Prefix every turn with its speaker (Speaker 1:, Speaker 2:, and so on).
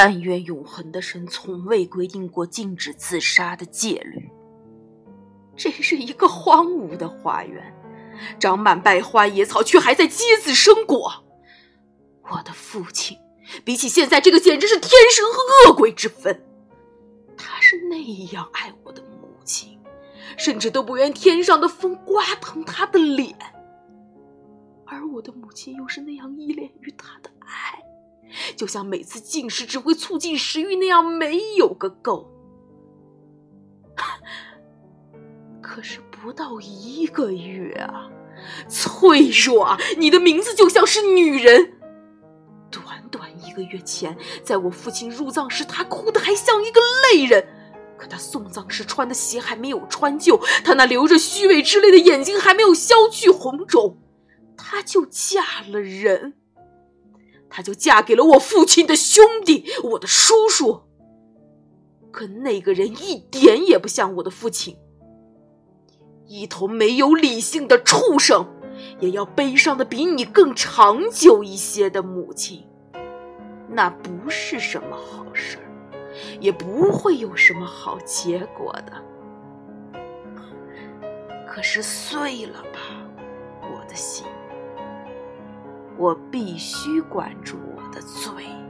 Speaker 1: 但愿永恒的神从未规定过禁止自杀的戒律。这是一个荒芜的花园，长满败花野草，却还在结子生果。我的父亲，比起现在这个，简直是天神和恶鬼之分。他是那样爱我的母亲，甚至都不愿天上的风刮疼他的脸。而我的母亲又是那样依恋于他的爱。就像每次进食只会促进食欲那样，没有个够。可是不到一个月啊，脆弱啊，你的名字就像是女人。短短一个月前，在我父亲入葬时，他哭得还像一个泪人；可他送葬时穿的鞋还没有穿旧，他那流着虚伪之泪的眼睛还没有消去红肿，他就嫁了人。她就嫁给了我父亲的兄弟，我的叔叔。可那个人一点也不像我的父亲，一头没有理性的畜生，也要悲伤的比你更长久一些的母亲。那不是什么好事儿，也不会有什么好结果的。可是碎了吧，我的心。我必须管住我的嘴。